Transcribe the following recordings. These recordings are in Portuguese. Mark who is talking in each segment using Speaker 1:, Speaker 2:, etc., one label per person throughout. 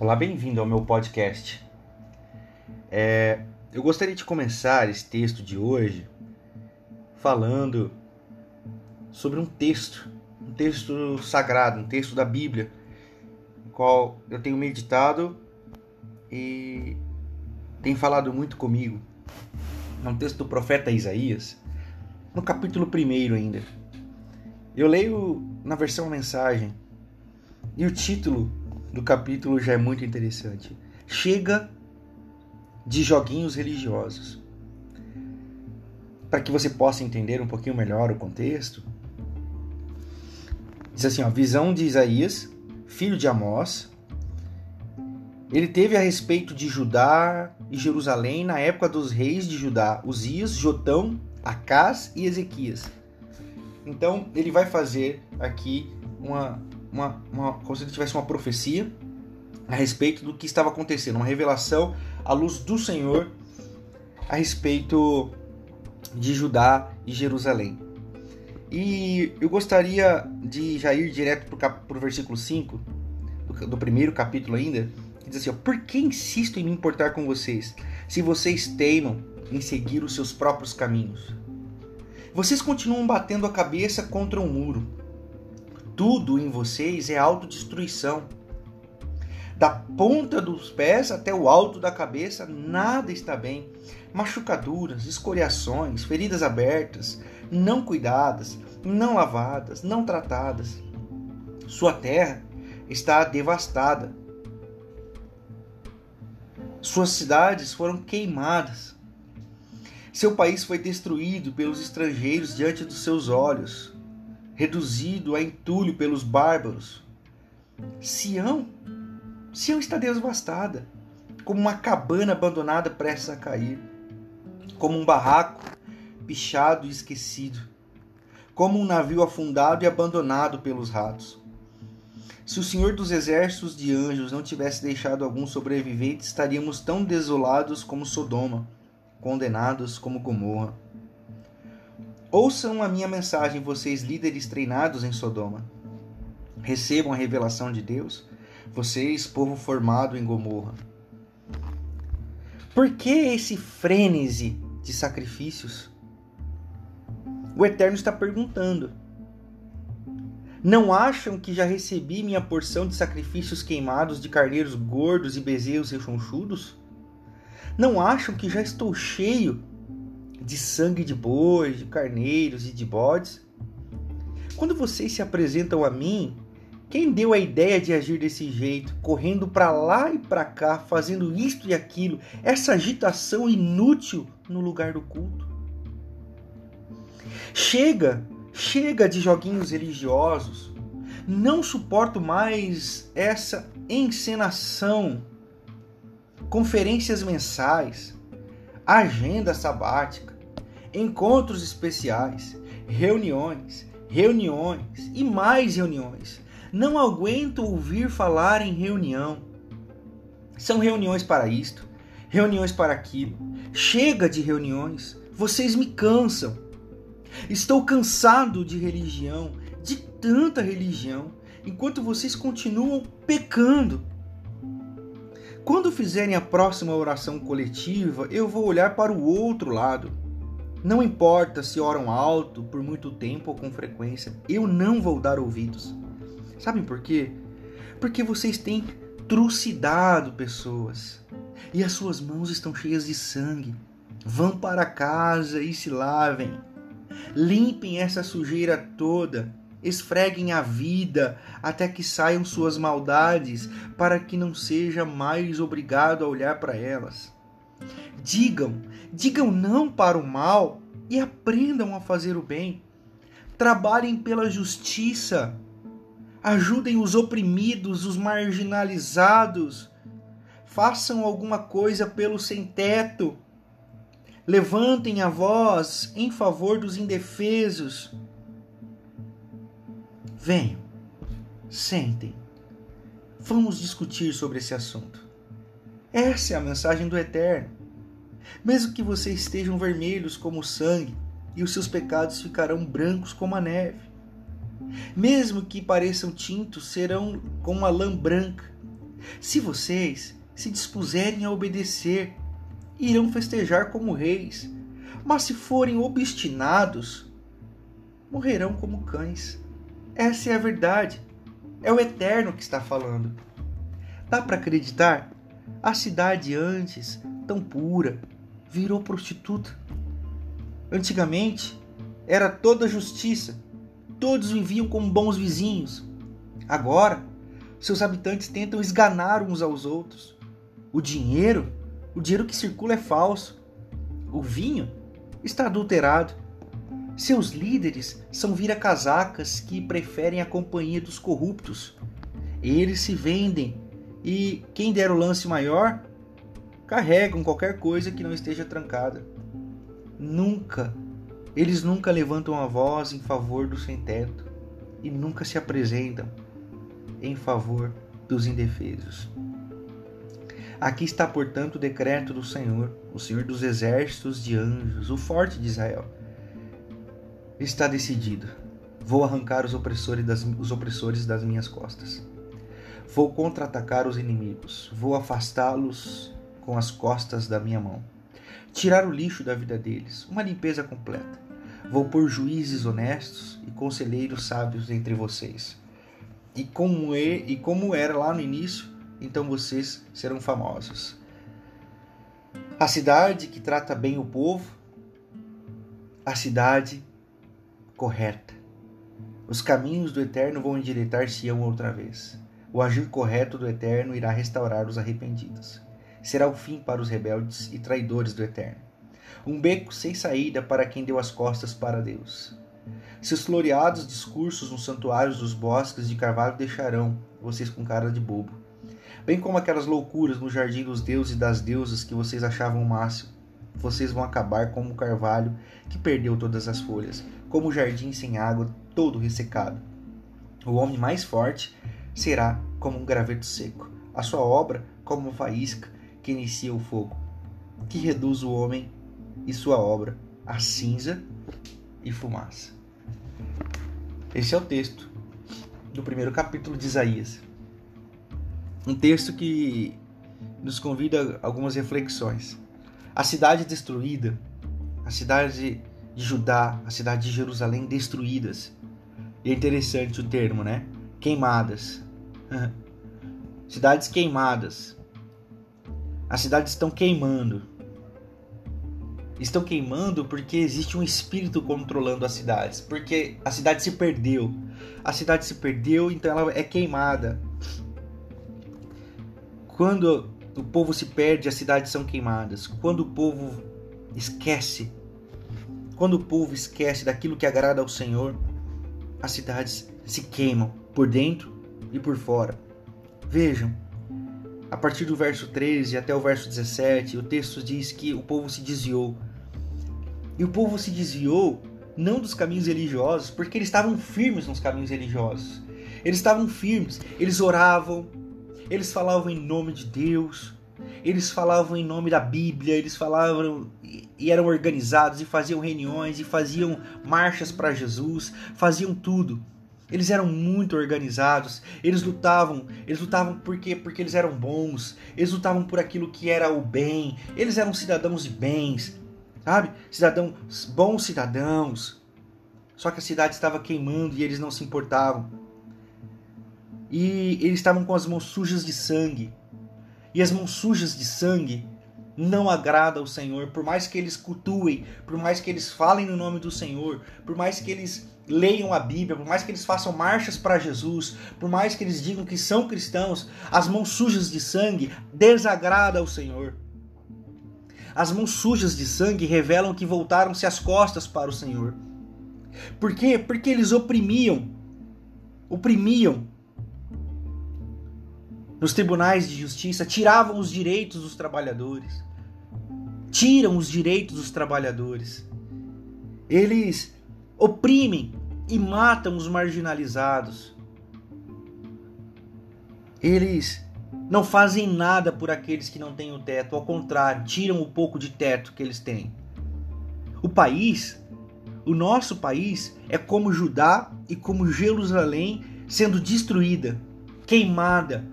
Speaker 1: Olá, bem-vindo ao meu podcast. É, eu gostaria de começar esse texto de hoje falando sobre um texto, um texto sagrado, um texto da Bíblia, qual eu tenho meditado e tem falado muito comigo. É um texto do profeta Isaías, no capítulo 1 ainda. Eu leio na versão mensagem e o título do capítulo já é muito interessante. Chega de joguinhos religiosos. Para que você possa entender um pouquinho melhor o contexto, diz assim: ó, visão de Isaías, filho de Amós. Ele teve a respeito de Judá e Jerusalém na época dos reis de Judá, Uzias, Jotão, Acás e Ezequias. Então ele vai fazer aqui uma, uma, uma, como se ele tivesse uma profecia a respeito do que estava acontecendo, uma revelação à luz do Senhor a respeito de Judá e Jerusalém. E eu gostaria de já ir direto para o versículo 5, do, do, primeiro capítulo ainda, que diz assim: ó, Por que insisto em me importar com vocês, se vocês teimam em seguir os seus próprios caminhos? Vocês continuam batendo a cabeça contra um muro. Tudo em vocês é autodestruição. Da ponta dos pés até o alto da cabeça, nada está bem. Machucaduras, escoriações, feridas abertas, não cuidadas, não lavadas, não tratadas. Sua terra está devastada. Suas cidades foram queimadas. Seu país foi destruído pelos estrangeiros diante dos seus olhos, reduzido a entulho pelos bárbaros. Sião Sião está devastada, como uma cabana abandonada prestes a cair, como um barraco pichado e esquecido, como um navio afundado e abandonado pelos ratos. Se o Senhor dos Exércitos de Anjos não tivesse deixado alguns sobreviventes, estaríamos tão desolados como Sodoma, condenados como Gomorra. Ouçam a minha mensagem, vocês líderes treinados em Sodoma. Recebam a revelação de Deus vocês, povo formado em Gomorra. Por que esse frênese de sacrifícios? O Eterno está perguntando. Não acham que já recebi minha porção de sacrifícios queimados de carneiros gordos e bezerros rechonchudos? Não acham que já estou cheio de sangue de bois, de carneiros e de bodes? Quando vocês se apresentam a mim quem deu a ideia de agir desse jeito, correndo para lá e para cá, fazendo isto e aquilo, essa agitação inútil no lugar do culto? Chega, chega de joguinhos religiosos. Não suporto mais essa encenação. Conferências mensais, agenda sabática, encontros especiais, reuniões, reuniões e mais reuniões não aguento ouvir falar em reunião. São reuniões para isto, reuniões para aquilo. Chega de reuniões, vocês me cansam. Estou cansado de religião, de tanta religião, enquanto vocês continuam pecando. Quando fizerem a próxima oração coletiva, eu vou olhar para o outro lado. Não importa se oram alto por muito tempo ou com frequência, eu não vou dar ouvidos. Sabem por quê? Porque vocês têm trucidado pessoas e as suas mãos estão cheias de sangue. Vão para casa e se lavem. Limpem essa sujeira toda. Esfreguem a vida até que saiam suas maldades, para que não seja mais obrigado a olhar para elas. Digam, digam não para o mal e aprendam a fazer o bem. Trabalhem pela justiça ajudem os oprimidos, os marginalizados, façam alguma coisa pelo sem-teto, levantem a voz em favor dos indefesos. Venham, sentem, vamos discutir sobre esse assunto. Essa é a mensagem do Eterno. Mesmo que vocês estejam vermelhos como o sangue, e os seus pecados ficarão brancos como a neve. Mesmo que pareçam tintos, serão como a lã branca. Se vocês se dispuserem a obedecer, irão festejar como reis. Mas se forem obstinados, morrerão como cães. Essa é a verdade. É o Eterno que está falando. Dá para acreditar? A cidade antes, tão pura, virou prostituta. Antigamente, era toda justiça. Todos viviam como bons vizinhos. Agora, seus habitantes tentam esganar uns aos outros. O dinheiro, o dinheiro que circula é falso. O vinho está adulterado. Seus líderes são vira-casacas que preferem a companhia dos corruptos. Eles se vendem e quem der o lance maior carregam qualquer coisa que não esteja trancada. Nunca, eles nunca levantam a voz em favor do sem-teto e nunca se apresentam em favor dos indefesos. Aqui está, portanto, o decreto do Senhor, o Senhor dos exércitos de anjos, o forte de Israel. Está decidido. Vou arrancar os opressores das, os opressores das minhas costas. Vou contra-atacar os inimigos. Vou afastá-los com as costas da minha mão. Tirar o lixo da vida deles. Uma limpeza completa. Vou pôr juízes honestos e conselheiros sábios entre vocês. E como, é, e como era lá no início, então vocês serão famosos. A cidade que trata bem o povo, a cidade correta. Os caminhos do Eterno vão endireitar Sião outra vez. O agir correto do Eterno irá restaurar os arrependidos. Será o fim para os rebeldes e traidores do Eterno. Um beco sem saída para quem deu as costas para Deus. Seus floreados discursos nos santuários dos bosques de carvalho deixarão vocês com cara de bobo bem como aquelas loucuras no jardim dos deuses e das deusas que vocês achavam o máximo. Vocês vão acabar como o carvalho que perdeu todas as folhas, como o jardim sem água, todo ressecado. O homem mais forte será como um graveto seco, a sua obra como uma faísca que inicia o fogo, que reduz o homem e sua obra a cinza e fumaça. Esse é o texto do primeiro capítulo de Isaías um texto que nos convida a algumas reflexões. A cidade destruída, a cidade de Judá, a cidade de Jerusalém destruídas. E é interessante o termo, né? Queimadas. Cidades queimadas. As cidades estão queimando. Estão queimando porque existe um espírito controlando as cidades. Porque a cidade se perdeu. A cidade se perdeu, então ela é queimada. Quando o povo se perde, as cidades são queimadas. Quando o povo esquece, quando o povo esquece daquilo que agrada ao Senhor, as cidades se queimam por dentro e por fora. Vejam, a partir do verso 13 até o verso 17, o texto diz que o povo se desviou. E o povo se desviou não dos caminhos religiosos, porque eles estavam firmes nos caminhos religiosos. Eles estavam firmes, eles oravam, eles falavam em nome de Deus, eles falavam em nome da Bíblia, eles falavam e eram organizados e faziam reuniões e faziam marchas para Jesus, faziam tudo. Eles eram muito organizados, eles lutavam, eles lutavam porque porque eles eram bons, eles lutavam por aquilo que era o bem, eles eram cidadãos de bens, sabe? Cidadãos, bons cidadãos. Só que a cidade estava queimando e eles não se importavam e eles estavam com as mãos sujas de sangue. E as mãos sujas de sangue não agrada ao Senhor, por mais que eles cultuem, por mais que eles falem no nome do Senhor, por mais que eles leiam a Bíblia, por mais que eles façam marchas para Jesus, por mais que eles digam que são cristãos, as mãos sujas de sangue desagrada ao Senhor. As mãos sujas de sangue revelam que voltaram-se as costas para o Senhor. Por quê? Porque eles oprimiam, oprimiam nos tribunais de justiça, tiravam os direitos dos trabalhadores. Tiram os direitos dos trabalhadores. Eles oprimem e matam os marginalizados. Eles não fazem nada por aqueles que não têm o teto, ao contrário, tiram o pouco de teto que eles têm. O país, o nosso país, é como Judá e como Jerusalém sendo destruída, queimada,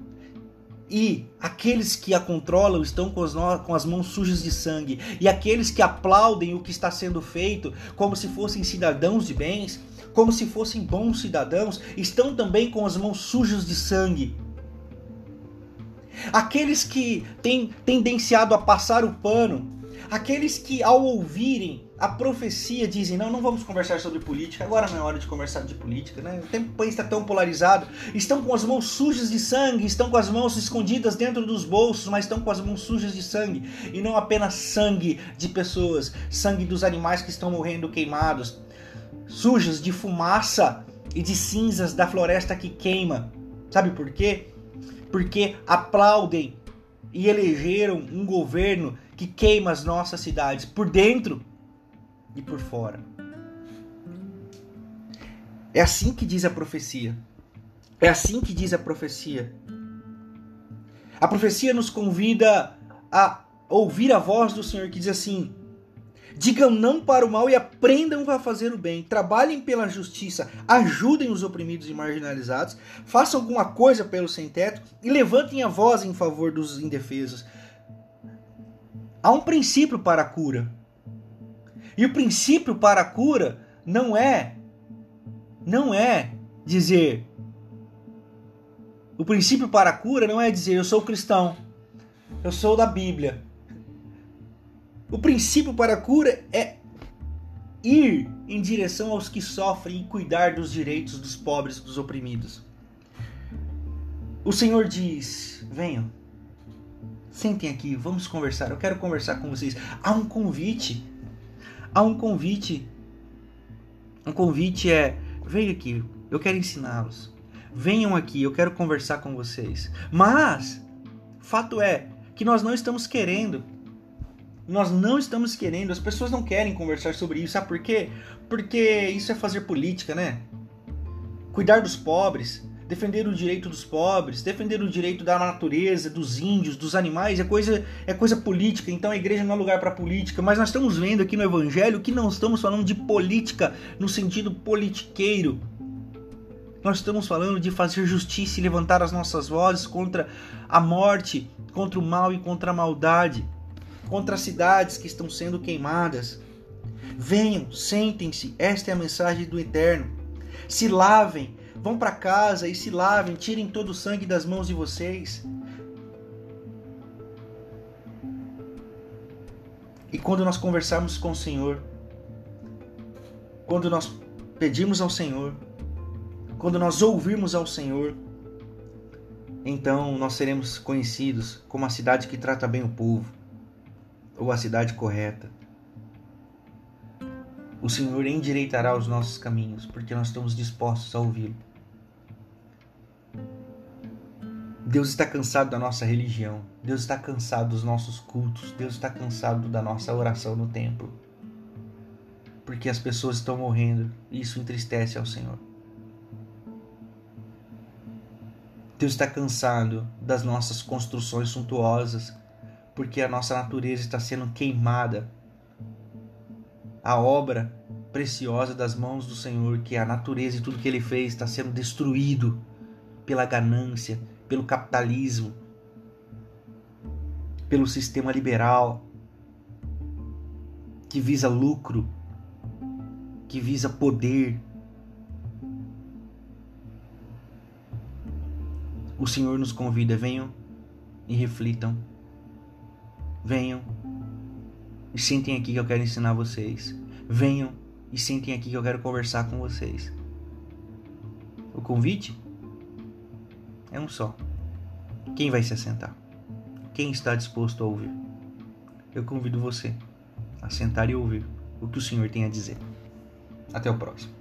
Speaker 1: e aqueles que a controlam estão com as, com as, mãos sujas de sangue, e aqueles que aplaudem o que está sendo feito como se fossem cidadãos de bens, como se fossem bons cidadãos, estão também com as mãos sujas de sangue. Aqueles que têm tendenciado a passar o pano, aqueles que ao ouvirem a profecia dizem: não, não vamos conversar sobre política, agora não é hora de conversar de política, né? O tempo está tão polarizado. Estão com as mãos sujas de sangue, estão com as mãos escondidas dentro dos bolsos, mas estão com as mãos sujas de sangue. E não apenas sangue de pessoas, sangue dos animais que estão morrendo queimados, sujas de fumaça e de cinzas da floresta que queima. Sabe por quê? Porque aplaudem e elegeram um governo que queima as nossas cidades por dentro e por fora. É assim que diz a profecia. É assim que diz a profecia. A profecia nos convida a ouvir a voz do Senhor que diz assim: Digam não para o mal e aprendam a fazer o bem. Trabalhem pela justiça, ajudem os oprimidos e marginalizados, façam alguma coisa pelo sem-teto e levantem a voz em favor dos indefesos. Há um princípio para a cura. E o princípio para a cura não é não é dizer o princípio para a cura não é dizer eu sou cristão, eu sou da Bíblia. O princípio para a cura é ir em direção aos que sofrem e cuidar dos direitos dos pobres, dos oprimidos. O Senhor diz: venham, sentem aqui, vamos conversar. Eu quero conversar com vocês. Há um convite há um convite. Um convite é: venha aqui, eu quero ensiná-los. Venham aqui, eu quero conversar com vocês. Mas, fato é que nós não estamos querendo. Nós não estamos querendo, as pessoas não querem conversar sobre isso. Sabe por quê? Porque isso é fazer política, né? Cuidar dos pobres, defender o direito dos pobres, defender o direito da natureza, dos índios, dos animais, é coisa, é coisa política. Então a igreja não é lugar para política. Mas nós estamos vendo aqui no Evangelho que não estamos falando de política no sentido politiqueiro. Nós estamos falando de fazer justiça e levantar as nossas vozes contra a morte, contra o mal e contra a maldade, contra as cidades que estão sendo queimadas. Venham, sentem-se, esta é a mensagem do Eterno. Se lavem, Vão para casa e se lavem, tirem todo o sangue das mãos de vocês. E quando nós conversarmos com o Senhor, quando nós pedirmos ao Senhor, quando nós ouvirmos ao Senhor, então nós seremos conhecidos como a cidade que trata bem o povo, ou a cidade correta. O Senhor endireitará os nossos caminhos, porque nós estamos dispostos a ouvi-lo. Deus está cansado da nossa religião. Deus está cansado dos nossos cultos. Deus está cansado da nossa oração no templo. Porque as pessoas estão morrendo e isso entristece ao Senhor. Deus está cansado das nossas construções suntuosas, porque a nossa natureza está sendo queimada. A obra preciosa das mãos do Senhor, que é a natureza e tudo que ele fez, está sendo destruído pela ganância, pelo capitalismo, pelo sistema liberal que visa lucro, que visa poder. O Senhor nos convida, venham e reflitam. Venham e sentem aqui que eu quero ensinar vocês. Venham e sentem aqui que eu quero conversar com vocês. O convite é um só. Quem vai se assentar? Quem está disposto a ouvir? Eu convido você a sentar e ouvir o que o Senhor tem a dizer. Até o próximo.